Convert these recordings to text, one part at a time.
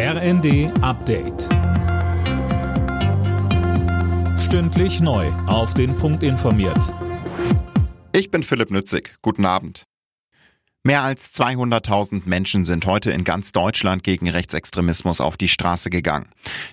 RND Update. Stündlich neu. Auf den Punkt informiert. Ich bin Philipp Nützig. Guten Abend. Mehr als 200.000 Menschen sind heute in ganz Deutschland gegen Rechtsextremismus auf die Straße gegangen.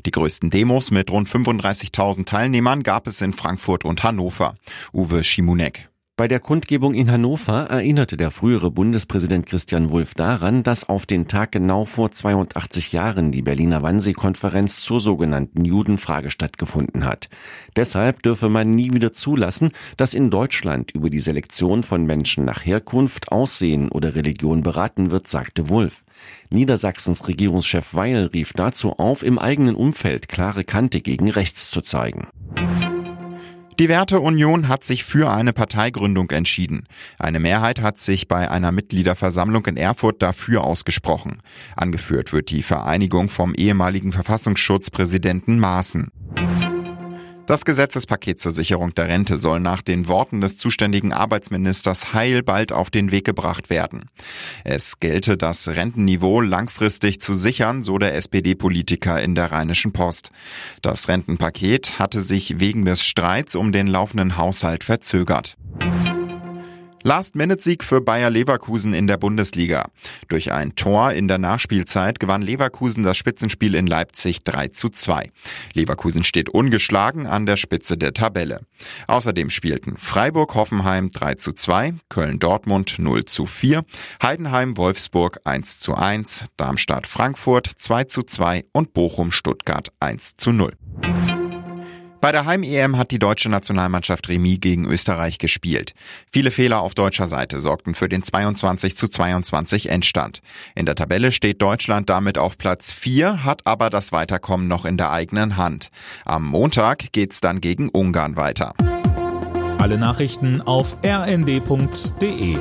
Die größten Demos mit rund 35.000 Teilnehmern gab es in Frankfurt und Hannover. Uwe Schimunek. Bei der Kundgebung in Hannover erinnerte der frühere Bundespräsident Christian Wulff daran, dass auf den Tag genau vor 82 Jahren die Berliner Wannsee-Konferenz zur sogenannten Judenfrage stattgefunden hat. Deshalb dürfe man nie wieder zulassen, dass in Deutschland über die Selektion von Menschen nach Herkunft, Aussehen oder Religion beraten wird, sagte Wulff. Niedersachsens Regierungschef Weil rief dazu auf, im eigenen Umfeld klare Kante gegen rechts zu zeigen. Die Werteunion hat sich für eine Parteigründung entschieden. Eine Mehrheit hat sich bei einer Mitgliederversammlung in Erfurt dafür ausgesprochen. Angeführt wird die Vereinigung vom ehemaligen Verfassungsschutzpräsidenten Maaßen. Das Gesetzespaket zur Sicherung der Rente soll nach den Worten des zuständigen Arbeitsministers Heil bald auf den Weg gebracht werden. Es gelte das Rentenniveau langfristig zu sichern, so der SPD-Politiker in der Rheinischen Post. Das Rentenpaket hatte sich wegen des Streits um den laufenden Haushalt verzögert. Last-Minute-Sieg für Bayer Leverkusen in der Bundesliga. Durch ein Tor in der Nachspielzeit gewann Leverkusen das Spitzenspiel in Leipzig 3 zu 2. Leverkusen steht ungeschlagen an der Spitze der Tabelle. Außerdem spielten Freiburg-Hoffenheim 3 zu 2, Köln-Dortmund 0 zu 4, Heidenheim-Wolfsburg 1 zu 1, Darmstadt-Frankfurt 2 zu 2 und Bochum-Stuttgart 1 zu 0. Bei der Heim-EM hat die deutsche Nationalmannschaft Remis gegen Österreich gespielt. Viele Fehler auf deutscher Seite sorgten für den 22 zu 22 Endstand. In der Tabelle steht Deutschland damit auf Platz 4, hat aber das Weiterkommen noch in der eigenen Hand. Am Montag geht's dann gegen Ungarn weiter. Alle Nachrichten auf rnd.de